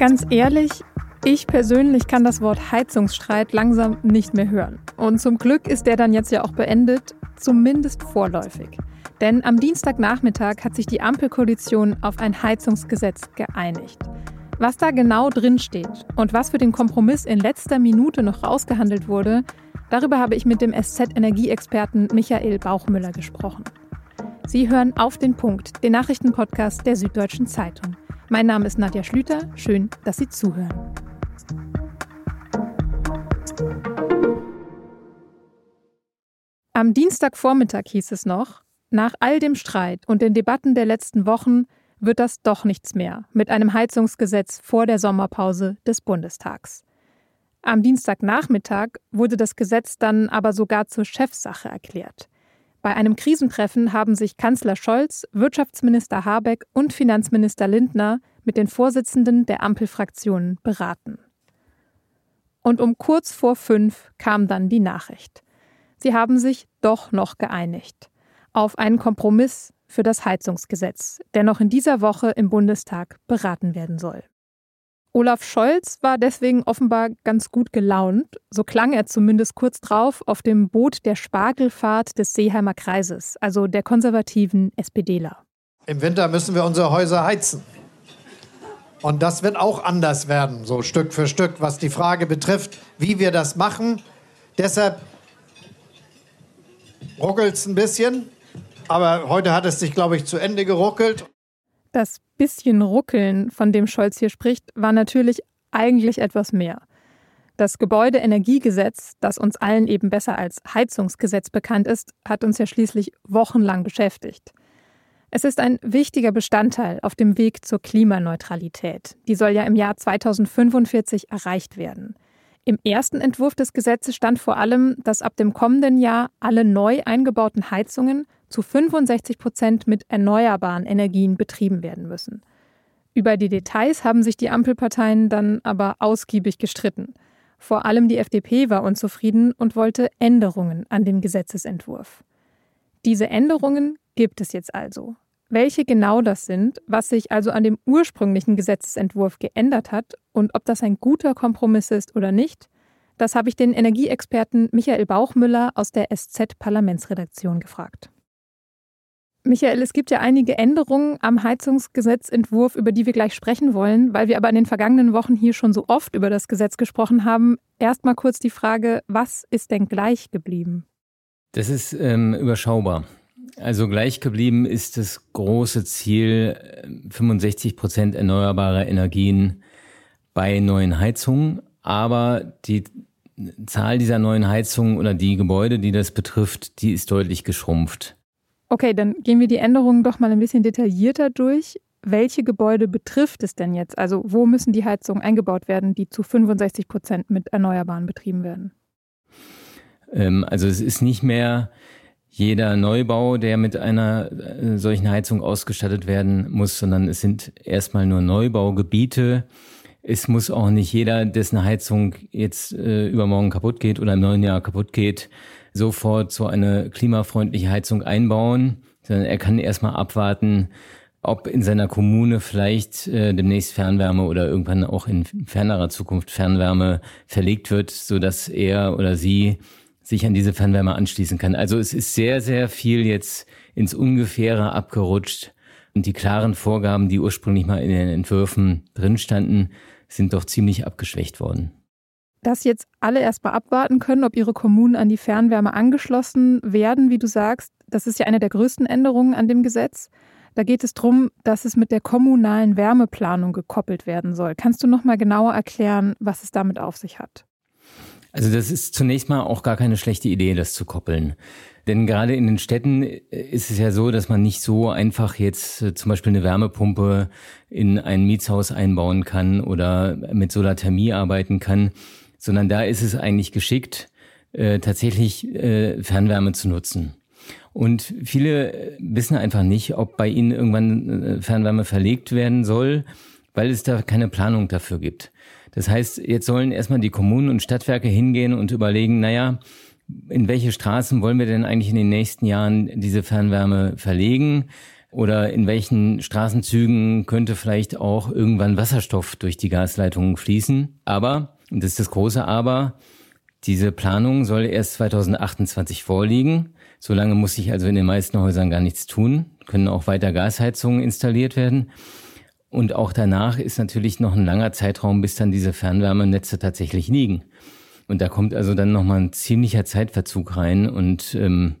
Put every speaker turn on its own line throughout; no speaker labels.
Ganz ehrlich, ich persönlich kann das Wort Heizungsstreit langsam nicht mehr hören. Und zum Glück ist der dann jetzt ja auch beendet, zumindest vorläufig. Denn am Dienstagnachmittag hat sich die Ampelkoalition auf ein Heizungsgesetz geeinigt. Was da genau drin steht und was für den Kompromiss in letzter Minute noch rausgehandelt wurde, darüber habe ich mit dem SZ-Energieexperten Michael Bauchmüller gesprochen. Sie hören auf den Punkt, den Nachrichtenpodcast der Süddeutschen Zeitung. Mein Name ist Nadja Schlüter. Schön, dass Sie zuhören. Am Dienstagvormittag hieß es noch, nach all dem Streit und den Debatten der letzten Wochen wird das doch nichts mehr mit einem Heizungsgesetz vor der Sommerpause des Bundestags. Am Dienstagnachmittag wurde das Gesetz dann aber sogar zur Chefsache erklärt. Bei einem Krisentreffen haben sich Kanzler Scholz, Wirtschaftsminister Habeck und Finanzminister Lindner mit den Vorsitzenden der Ampelfraktionen beraten. Und um kurz vor fünf kam dann die Nachricht. Sie haben sich doch noch geeinigt auf einen Kompromiss für das Heizungsgesetz, der noch in dieser Woche im Bundestag beraten werden soll. Olaf Scholz war deswegen offenbar ganz gut gelaunt, so klang er zumindest kurz drauf auf dem Boot der Spargelfahrt des Seeheimer Kreises, also der konservativen SPDler.
Im Winter müssen wir unsere Häuser heizen. Und das wird auch anders werden, so Stück für Stück, was die Frage betrifft, wie wir das machen. Deshalb ruckelt es ein bisschen, aber heute hat es sich, glaube ich, zu Ende geruckelt.
Das bisschen Ruckeln, von dem Scholz hier spricht, war natürlich eigentlich etwas mehr. Das Gebäudeenergiegesetz, das uns allen eben besser als Heizungsgesetz bekannt ist, hat uns ja schließlich wochenlang beschäftigt. Es ist ein wichtiger Bestandteil auf dem Weg zur Klimaneutralität. Die soll ja im Jahr 2045 erreicht werden. Im ersten Entwurf des Gesetzes stand vor allem, dass ab dem kommenden Jahr alle neu eingebauten Heizungen zu 65 Prozent mit erneuerbaren Energien betrieben werden müssen. Über die Details haben sich die Ampelparteien dann aber ausgiebig gestritten. Vor allem die FDP war unzufrieden und wollte Änderungen an dem Gesetzesentwurf. Diese Änderungen gibt es jetzt also. Welche genau das sind, was sich also an dem ursprünglichen Gesetzesentwurf geändert hat und ob das ein guter Kompromiss ist oder nicht, das habe ich den Energieexperten Michael Bauchmüller aus der SZ-Parlamentsredaktion gefragt. Michael, es gibt ja einige Änderungen am Heizungsgesetzentwurf, über die wir gleich sprechen wollen, weil wir aber in den vergangenen Wochen hier schon so oft über das Gesetz gesprochen haben. Erstmal kurz die Frage, was ist denn gleich geblieben?
Das ist ähm, überschaubar. Also gleich geblieben ist das große Ziel 65 Prozent erneuerbare Energien bei neuen Heizungen. Aber die Zahl dieser neuen Heizungen oder die Gebäude, die das betrifft, die ist deutlich geschrumpft.
Okay, dann gehen wir die Änderungen doch mal ein bisschen detaillierter durch. Welche Gebäude betrifft es denn jetzt? Also wo müssen die Heizungen eingebaut werden, die zu 65 Prozent mit Erneuerbaren betrieben werden?
Ähm, also es ist nicht mehr jeder Neubau, der mit einer äh, solchen Heizung ausgestattet werden muss, sondern es sind erstmal nur Neubaugebiete. Es muss auch nicht jeder, dessen Heizung jetzt äh, übermorgen kaputt geht oder im neuen Jahr kaputt geht, sofort so eine klimafreundliche Heizung einbauen, sondern er kann erstmal abwarten, ob in seiner Kommune vielleicht äh, demnächst Fernwärme oder irgendwann auch in fernerer Zukunft Fernwärme verlegt wird, so dass er oder sie sich an diese Fernwärme anschließen kann. Also es ist sehr, sehr viel jetzt ins Ungefähre abgerutscht. Und die klaren Vorgaben, die ursprünglich mal in den Entwürfen drin standen, sind doch ziemlich abgeschwächt worden
dass jetzt alle erstmal abwarten können, ob ihre Kommunen an die Fernwärme angeschlossen werden, wie du sagst. Das ist ja eine der größten Änderungen an dem Gesetz. Da geht es darum, dass es mit der kommunalen Wärmeplanung gekoppelt werden soll. Kannst du noch mal genauer erklären, was es damit auf sich hat?
Also das ist zunächst mal auch gar keine schlechte Idee, das zu koppeln. Denn gerade in den Städten ist es ja so, dass man nicht so einfach jetzt äh, zum Beispiel eine Wärmepumpe in ein Mietshaus einbauen kann oder mit Solarthermie arbeiten kann, sondern da ist es eigentlich geschickt, äh, tatsächlich äh, Fernwärme zu nutzen. Und viele wissen einfach nicht, ob bei ihnen irgendwann äh, Fernwärme verlegt werden soll, weil es da keine Planung dafür gibt. Das heißt, jetzt sollen erstmal die Kommunen und Stadtwerke hingehen und überlegen, naja, in welche Straßen wollen wir denn eigentlich in den nächsten Jahren diese Fernwärme verlegen? Oder in welchen Straßenzügen könnte vielleicht auch irgendwann Wasserstoff durch die Gasleitungen fließen? Aber, und das ist das große Aber, diese Planung soll erst 2028 vorliegen. Solange muss sich also in den meisten Häusern gar nichts tun, können auch weiter Gasheizungen installiert werden. Und auch danach ist natürlich noch ein langer Zeitraum, bis dann diese Fernwärmenetze tatsächlich liegen. Und da kommt also dann nochmal ein ziemlicher Zeitverzug rein und ähm,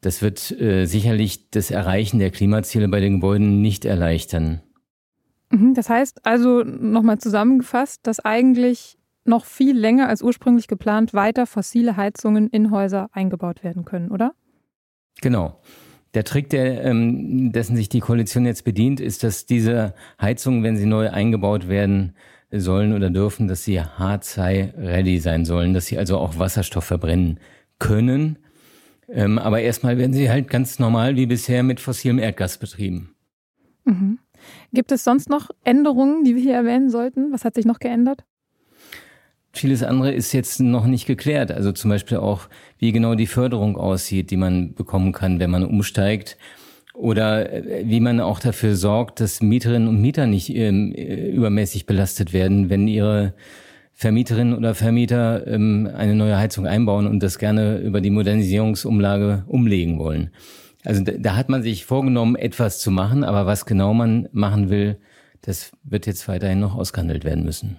das wird äh, sicherlich das Erreichen der Klimaziele bei den Gebäuden nicht erleichtern.
Mhm, das heißt also nochmal zusammengefasst, dass eigentlich noch viel länger als ursprünglich geplant weiter fossile Heizungen in Häuser eingebaut werden können, oder?
Genau. Der Trick, der, ähm, dessen sich die Koalition jetzt bedient, ist, dass diese Heizungen, wenn sie neu eingebaut werden sollen oder dürfen, dass sie H2-ready sein sollen, dass sie also auch Wasserstoff verbrennen können. Ähm, aber erstmal werden sie halt ganz normal wie bisher mit fossilem Erdgas betrieben.
Mhm. Gibt es sonst noch Änderungen, die wir hier erwähnen sollten? Was hat sich noch geändert?
Vieles andere ist jetzt noch nicht geklärt. Also zum Beispiel auch, wie genau die Förderung aussieht, die man bekommen kann, wenn man umsteigt. Oder äh, wie man auch dafür sorgt, dass Mieterinnen und Mieter nicht ähm, äh, übermäßig belastet werden, wenn ihre Vermieterinnen oder Vermieter ähm, eine neue Heizung einbauen und das gerne über die Modernisierungsumlage umlegen wollen. Also da, da hat man sich vorgenommen, etwas zu machen, aber was genau man machen will, das wird jetzt weiterhin noch ausgehandelt werden müssen.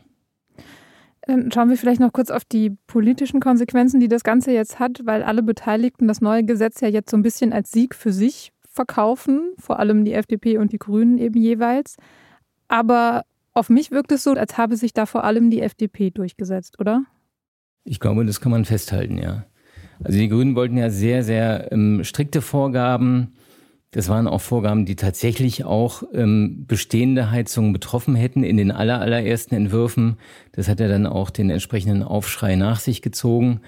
Dann schauen wir vielleicht noch kurz auf die politischen Konsequenzen, die das Ganze jetzt hat, weil alle Beteiligten das neue Gesetz ja jetzt so ein bisschen als Sieg für sich verkaufen, vor allem die FDP und die Grünen eben jeweils. Aber auf mich wirkt es so, als habe sich da vor allem die FDP durchgesetzt, oder?
Ich glaube, das kann man festhalten, ja. Also die Grünen wollten ja sehr, sehr ähm, strikte Vorgaben das waren auch Vorgaben, die tatsächlich auch ähm, bestehende Heizungen betroffen hätten in den aller, allerersten Entwürfen. Das hat ja dann auch den entsprechenden Aufschrei nach sich gezogen.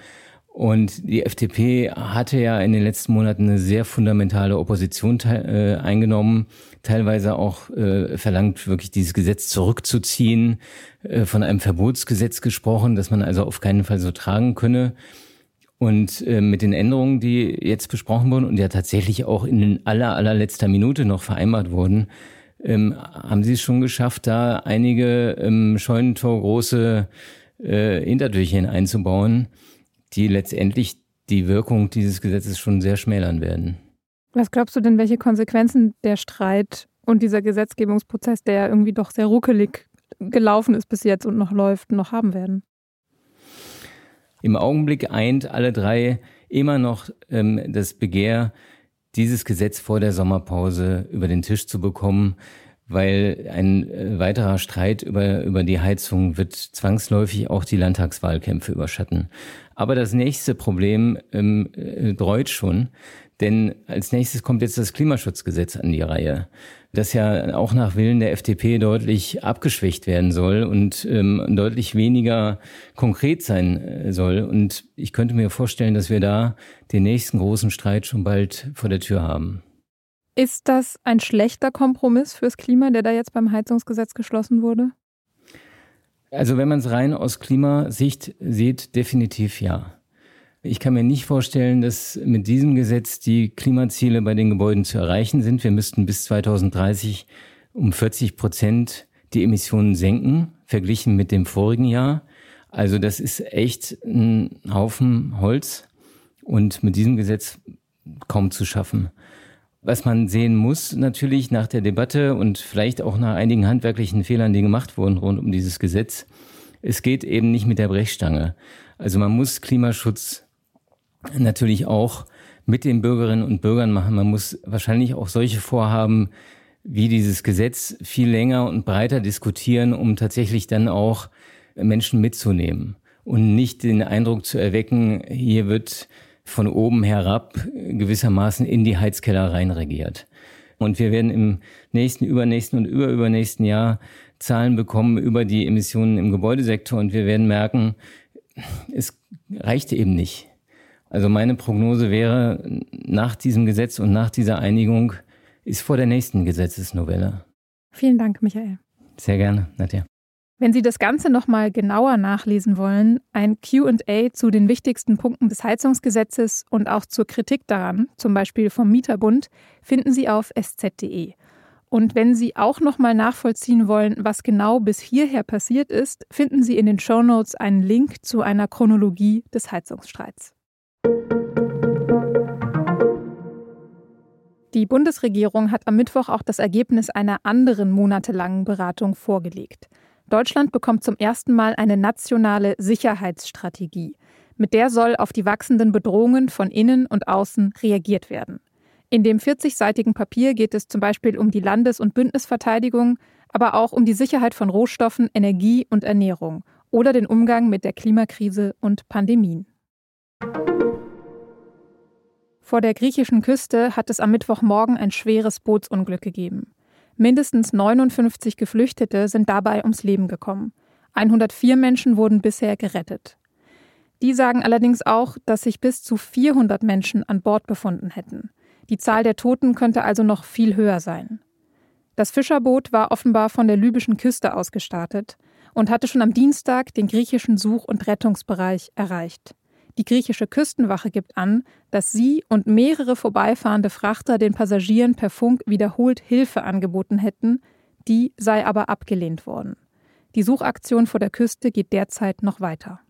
Und die FDP hatte ja in den letzten Monaten eine sehr fundamentale Opposition äh, eingenommen, teilweise auch äh, verlangt, wirklich dieses Gesetz zurückzuziehen, äh, von einem Verbotsgesetz gesprochen, dass man also auf keinen Fall so tragen könne. Und äh, mit den Änderungen, die jetzt besprochen wurden und ja tatsächlich auch in aller, allerletzter Minute noch vereinbart wurden, ähm, haben sie es schon geschafft, da einige ähm, scheunentorgroße äh, Hintertürchen einzubauen, die letztendlich die Wirkung dieses Gesetzes schon sehr schmälern werden.
Was glaubst du denn, welche Konsequenzen der Streit und dieser Gesetzgebungsprozess, der irgendwie doch sehr ruckelig gelaufen ist bis jetzt und noch läuft, noch haben werden?
Im Augenblick eint alle drei immer noch ähm, das Begehr, dieses Gesetz vor der Sommerpause über den Tisch zu bekommen, weil ein äh, weiterer Streit über, über die Heizung wird zwangsläufig auch die Landtagswahlkämpfe überschatten. Aber das nächste Problem ähm, äh, dreut schon, denn als nächstes kommt jetzt das Klimaschutzgesetz an die Reihe das ja auch nach Willen der FDP deutlich abgeschwächt werden soll und ähm, deutlich weniger konkret sein äh, soll. Und ich könnte mir vorstellen, dass wir da den nächsten großen Streit schon bald vor der Tür haben.
Ist das ein schlechter Kompromiss fürs Klima, der da jetzt beim Heizungsgesetz geschlossen wurde?
Also wenn man es rein aus Klimasicht sieht, definitiv ja. Ich kann mir nicht vorstellen, dass mit diesem Gesetz die Klimaziele bei den Gebäuden zu erreichen sind. Wir müssten bis 2030 um 40 Prozent die Emissionen senken, verglichen mit dem vorigen Jahr. Also das ist echt ein Haufen Holz und mit diesem Gesetz kaum zu schaffen. Was man sehen muss natürlich nach der Debatte und vielleicht auch nach einigen handwerklichen Fehlern, die gemacht wurden rund um dieses Gesetz, es geht eben nicht mit der Brechstange. Also man muss Klimaschutz natürlich auch mit den Bürgerinnen und Bürgern machen. Man muss wahrscheinlich auch solche Vorhaben wie dieses Gesetz viel länger und breiter diskutieren, um tatsächlich dann auch Menschen mitzunehmen und nicht den Eindruck zu erwecken, hier wird von oben herab gewissermaßen in die Heizkeller reinregiert. Und wir werden im nächsten, übernächsten und überübernächsten Jahr Zahlen bekommen über die Emissionen im Gebäudesektor und wir werden merken, es reicht eben nicht. Also meine Prognose wäre, nach diesem Gesetz und nach dieser Einigung ist vor der nächsten Gesetzesnovelle.
Vielen Dank, Michael.
Sehr gerne, Nadja.
Wenn Sie das Ganze nochmal genauer nachlesen wollen, ein QA zu den wichtigsten Punkten des Heizungsgesetzes und auch zur Kritik daran, zum Beispiel vom Mieterbund, finden Sie auf sz.de. Und wenn Sie auch nochmal nachvollziehen wollen, was genau bis hierher passiert ist, finden Sie in den Shownotes einen Link zu einer Chronologie des Heizungsstreits. Die Bundesregierung hat am Mittwoch auch das Ergebnis einer anderen monatelangen Beratung vorgelegt. Deutschland bekommt zum ersten Mal eine nationale Sicherheitsstrategie. Mit der soll auf die wachsenden Bedrohungen von innen und außen reagiert werden. In dem 40-seitigen Papier geht es zum Beispiel um die Landes- und Bündnisverteidigung, aber auch um die Sicherheit von Rohstoffen, Energie und Ernährung oder den Umgang mit der Klimakrise und Pandemien. Vor der griechischen Küste hat es am Mittwochmorgen ein schweres Bootsunglück gegeben. Mindestens 59 Geflüchtete sind dabei ums Leben gekommen. 104 Menschen wurden bisher gerettet. Die sagen allerdings auch, dass sich bis zu 400 Menschen an Bord befunden hätten. Die Zahl der Toten könnte also noch viel höher sein. Das Fischerboot war offenbar von der libyschen Küste aus gestartet und hatte schon am Dienstag den griechischen Such- und Rettungsbereich erreicht. Die griechische Küstenwache gibt an, dass sie und mehrere vorbeifahrende Frachter den Passagieren per Funk wiederholt Hilfe angeboten hätten, die sei aber abgelehnt worden. Die Suchaktion vor der Küste geht derzeit noch weiter.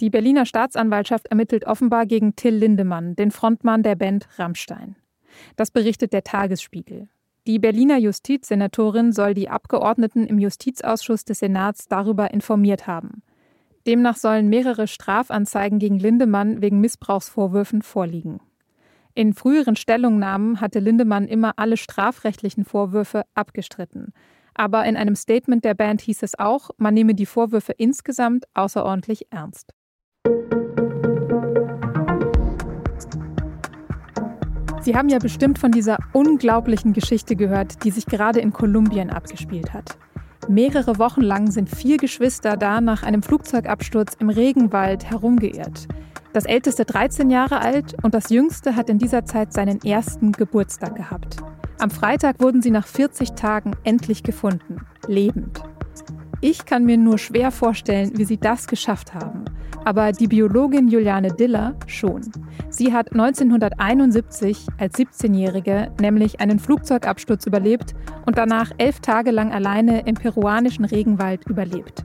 Die Berliner Staatsanwaltschaft ermittelt offenbar gegen Till Lindemann, den Frontmann der Band Rammstein. Das berichtet der Tagesspiegel. Die Berliner Justizsenatorin soll die Abgeordneten im Justizausschuss des Senats darüber informiert haben. Demnach sollen mehrere Strafanzeigen gegen Lindemann wegen Missbrauchsvorwürfen vorliegen. In früheren Stellungnahmen hatte Lindemann immer alle strafrechtlichen Vorwürfe abgestritten. Aber in einem Statement der Band hieß es auch, man nehme die Vorwürfe insgesamt außerordentlich ernst. Sie haben ja bestimmt von dieser unglaublichen Geschichte gehört, die sich gerade in Kolumbien abgespielt hat. Mehrere Wochen lang sind vier Geschwister da nach einem Flugzeugabsturz im Regenwald herumgeirrt. Das älteste 13 Jahre alt und das jüngste hat in dieser Zeit seinen ersten Geburtstag gehabt. Am Freitag wurden sie nach 40 Tagen endlich gefunden, lebend. Ich kann mir nur schwer vorstellen, wie sie das geschafft haben. Aber die Biologin Juliane Diller schon. Sie hat 1971 als 17-Jährige nämlich einen Flugzeugabsturz überlebt und danach elf Tage lang alleine im peruanischen Regenwald überlebt.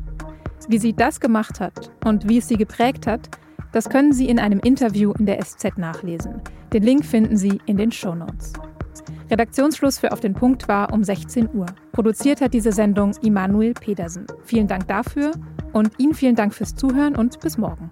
Wie sie das gemacht hat und wie es sie geprägt hat, das können Sie in einem Interview in der SZ nachlesen. Den Link finden Sie in den Show Notes. Redaktionsschluss für Auf den Punkt war um 16 Uhr. Produziert hat diese Sendung Immanuel Pedersen. Vielen Dank dafür und Ihnen vielen Dank fürs Zuhören und bis morgen.